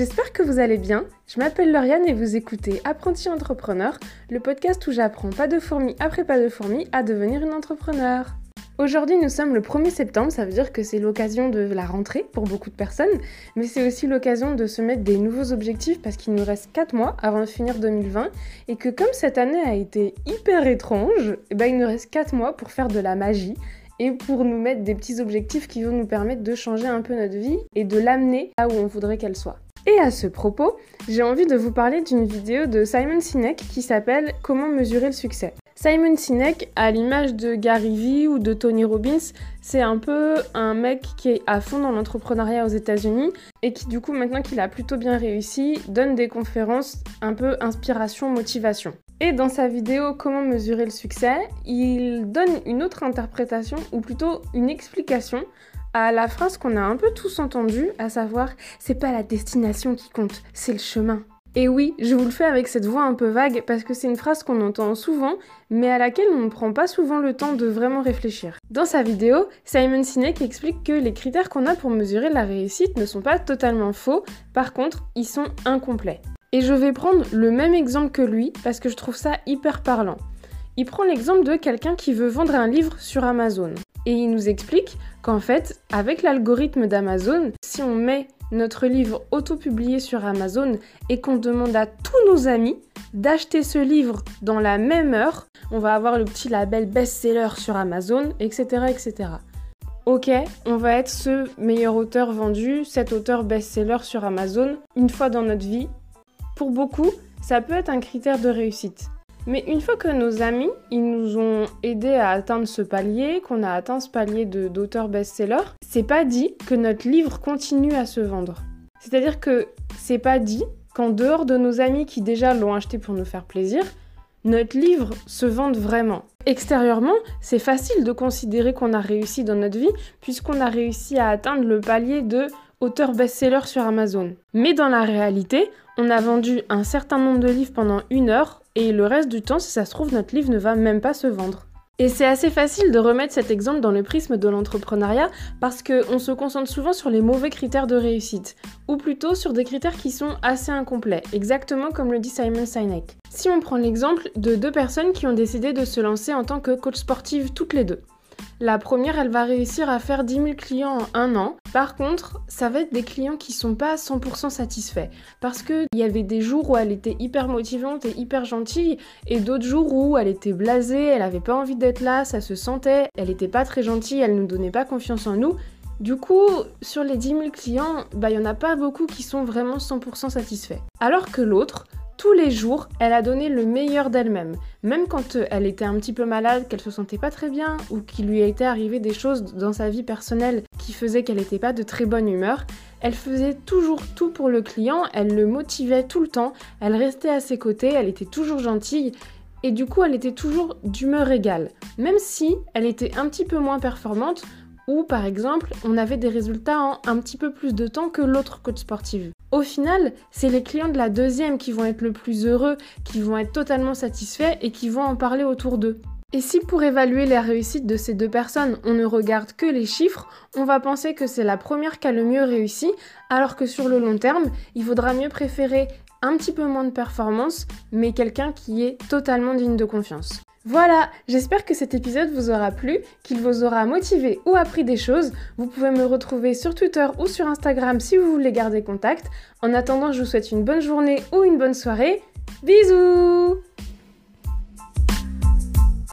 J'espère que vous allez bien. Je m'appelle Lauriane et vous écoutez Apprenti Entrepreneur, le podcast où j'apprends pas de fourmi après pas de fourmi à devenir une entrepreneur. Aujourd'hui, nous sommes le 1er septembre, ça veut dire que c'est l'occasion de la rentrée pour beaucoup de personnes, mais c'est aussi l'occasion de se mettre des nouveaux objectifs parce qu'il nous reste 4 mois avant de finir 2020 et que comme cette année a été hyper étrange, eh ben, il nous reste 4 mois pour faire de la magie et pour nous mettre des petits objectifs qui vont nous permettre de changer un peu notre vie et de l'amener là où on voudrait qu'elle soit. Et à ce propos, j'ai envie de vous parler d'une vidéo de Simon Sinek qui s'appelle Comment mesurer le succès. Simon Sinek, à l'image de Gary Vee ou de Tony Robbins, c'est un peu un mec qui est à fond dans l'entrepreneuriat aux États-Unis et qui, du coup, maintenant qu'il a plutôt bien réussi, donne des conférences un peu inspiration, motivation. Et dans sa vidéo Comment mesurer le succès, il donne une autre interprétation, ou plutôt une explication à la phrase qu'on a un peu tous entendue, à savoir c'est pas la destination qui compte, c'est le chemin. Et oui, je vous le fais avec cette voix un peu vague parce que c'est une phrase qu'on entend souvent, mais à laquelle on ne prend pas souvent le temps de vraiment réfléchir. Dans sa vidéo, Simon Sinek explique que les critères qu'on a pour mesurer la réussite ne sont pas totalement faux, par contre, ils sont incomplets. Et je vais prendre le même exemple que lui parce que je trouve ça hyper parlant. Il prend l'exemple de quelqu'un qui veut vendre un livre sur Amazon. Et il nous explique qu'en fait, avec l'algorithme d'Amazon, si on met notre livre auto-publié sur Amazon et qu'on demande à tous nos amis d'acheter ce livre dans la même heure, on va avoir le petit label best-seller sur Amazon, etc., etc. Ok, on va être ce meilleur auteur vendu, cet auteur best-seller sur Amazon, une fois dans notre vie. Pour beaucoup, ça peut être un critère de réussite. Mais une fois que nos amis, ils nous ont aidés à atteindre ce palier, qu'on a atteint ce palier d'auteur best-seller, c'est pas dit que notre livre continue à se vendre. C'est-à-dire que c'est pas dit qu'en dehors de nos amis qui déjà l'ont acheté pour nous faire plaisir, notre livre se vende vraiment. Extérieurement, c'est facile de considérer qu'on a réussi dans notre vie puisqu'on a réussi à atteindre le palier de auteur best-seller sur Amazon. Mais dans la réalité, on a vendu un certain nombre de livres pendant une heure et le reste du temps, si ça se trouve, notre livre ne va même pas se vendre. Et c'est assez facile de remettre cet exemple dans le prisme de l'entrepreneuriat parce qu'on se concentre souvent sur les mauvais critères de réussite, ou plutôt sur des critères qui sont assez incomplets, exactement comme le dit Simon Sinek. Si on prend l'exemple de deux personnes qui ont décidé de se lancer en tant que coach sportive toutes les deux. La première, elle va réussir à faire 10 000 clients en un an. Par contre, ça va être des clients qui sont pas 100% satisfaits. Parce qu'il y avait des jours où elle était hyper motivante et hyper gentille, et d'autres jours où elle était blasée, elle avait pas envie d'être là, ça se sentait, elle était pas très gentille, elle nous donnait pas confiance en nous. Du coup, sur les 10 000 clients, bah, il n'y en a pas beaucoup qui sont vraiment 100% satisfaits. Alors que l'autre, tous les jours, elle a donné le meilleur d'elle-même. Même quand euh, elle était un petit peu malade, qu'elle se sentait pas très bien, ou qu'il lui été arrivé des choses dans sa vie personnelle qui faisaient qu'elle n'était pas de très bonne humeur, elle faisait toujours tout pour le client, elle le motivait tout le temps, elle restait à ses côtés, elle était toujours gentille, et du coup elle était toujours d'humeur égale. Même si elle était un petit peu moins performante, ou par exemple on avait des résultats en un petit peu plus de temps que l'autre coach sportive. Au final, c'est les clients de la deuxième qui vont être le plus heureux, qui vont être totalement satisfaits et qui vont en parler autour d'eux. Et si pour évaluer la réussite de ces deux personnes, on ne regarde que les chiffres, on va penser que c'est la première qui a le mieux réussi, alors que sur le long terme, il vaudra mieux préférer un petit peu moins de performance, mais quelqu'un qui est totalement digne de confiance. Voilà, j'espère que cet épisode vous aura plu, qu'il vous aura motivé ou appris des choses. Vous pouvez me retrouver sur Twitter ou sur Instagram si vous voulez garder contact. En attendant, je vous souhaite une bonne journée ou une bonne soirée. Bisous